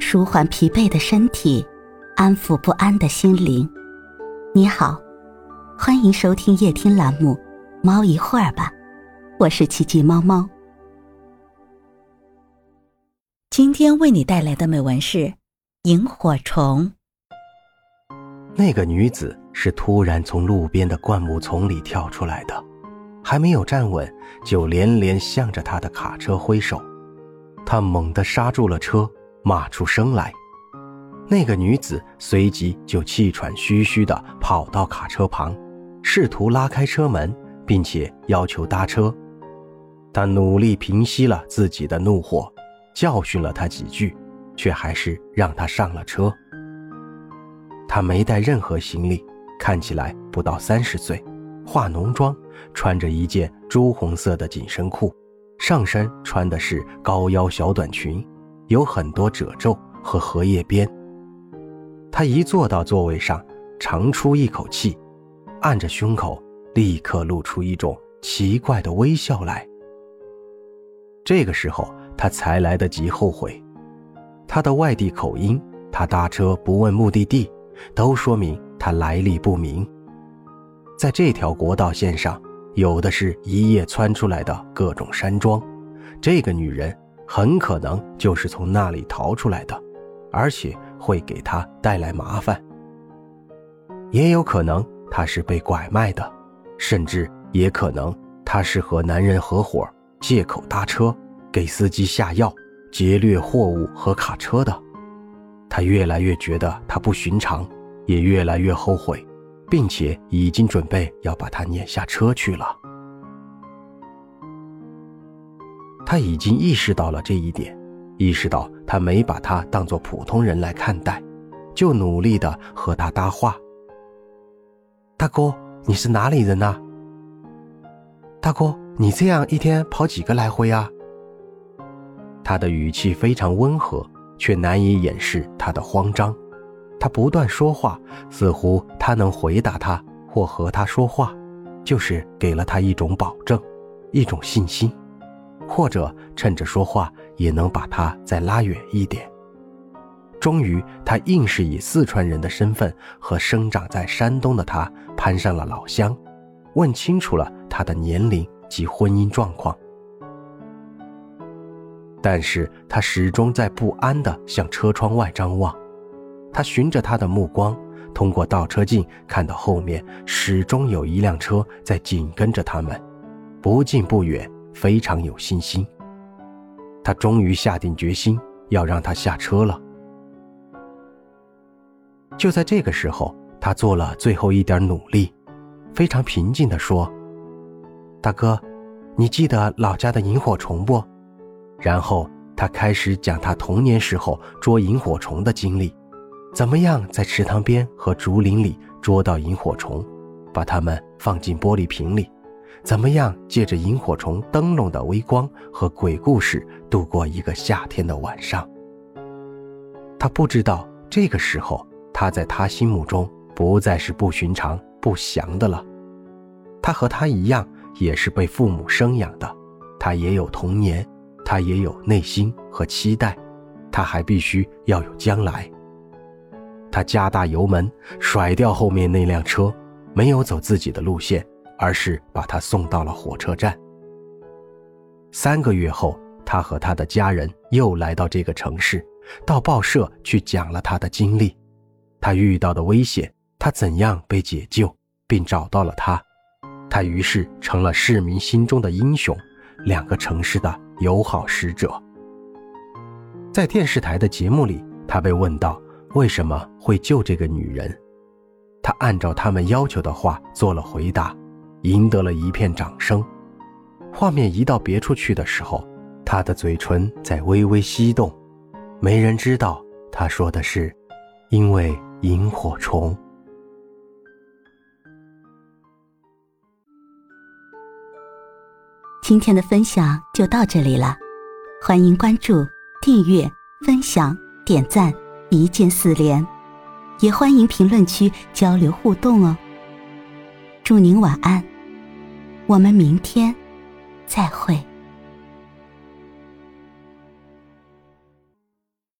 舒缓疲惫的身体，安抚不安的心灵。你好，欢迎收听夜听栏目《猫一会儿吧》，我是奇迹猫猫。今天为你带来的美文是《萤火虫》。那个女子是突然从路边的灌木丛里跳出来的，还没有站稳，就连连向着他的卡车挥手。他猛地刹住了车。骂出声来，那个女子随即就气喘吁吁地跑到卡车旁，试图拉开车门，并且要求搭车。他努力平息了自己的怒火，教训了他几句，却还是让他上了车。他没带任何行李，看起来不到三十岁，化浓妆，穿着一件朱红色的紧身裤，上身穿的是高腰小短裙。有很多褶皱和荷叶边。他一坐到座位上，长出一口气，按着胸口，立刻露出一种奇怪的微笑来。这个时候，他才来得及后悔。他的外地口音，他搭车不问目的地，都说明他来历不明。在这条国道线上，有的是一夜窜出来的各种山庄。这个女人。很可能就是从那里逃出来的，而且会给他带来麻烦。也有可能他是被拐卖的，甚至也可能他是和男人合伙借口搭车，给司机下药，劫掠货物和卡车的。他越来越觉得他不寻常，也越来越后悔，并且已经准备要把他撵下车去了。他已经意识到了这一点，意识到他没把他当做普通人来看待，就努力的和他搭话。大哥，你是哪里人呐？大哥，你这样一天跑几个来回啊？他的语气非常温和，却难以掩饰他的慌张。他不断说话，似乎他能回答他或和他说话，就是给了他一种保证，一种信心。或者趁着说话也能把他再拉远一点。终于，他硬是以四川人的身份和生长在山东的他攀上了老乡，问清楚了他的年龄及婚姻状况。但是他始终在不安地向车窗外张望，他循着他的目光，通过倒车镜看到后面始终有一辆车在紧跟着他们，不近不远。非常有信心，他终于下定决心要让他下车了。就在这个时候，他做了最后一点努力，非常平静地说：“大哥，你记得老家的萤火虫不？”然后他开始讲他童年时候捉萤火虫的经历，怎么样在池塘边和竹林里捉到萤火虫，把它们放进玻璃瓶里。怎么样？借着萤火虫灯笼的微光和鬼故事度过一个夏天的晚上。他不知道，这个时候他在他心目中不再是不寻常、不祥的了。他和他一样，也是被父母生养的，他也有童年，他也有内心和期待，他还必须要有将来。他加大油门，甩掉后面那辆车，没有走自己的路线。而是把他送到了火车站。三个月后，他和他的家人又来到这个城市，到报社去讲了他的经历，他遇到的危险，他怎样被解救，并找到了他。他于是成了市民心中的英雄，两个城市的友好使者。在电视台的节目里，他被问到为什么会救这个女人，他按照他们要求的话做了回答。赢得了一片掌声。画面移到别处去的时候，他的嘴唇在微微翕动。没人知道他说的是，因为萤火虫。今天的分享就到这里了，欢迎关注、订阅、分享、点赞，一键四连，也欢迎评论区交流互动哦。祝您晚安，我们明天再会。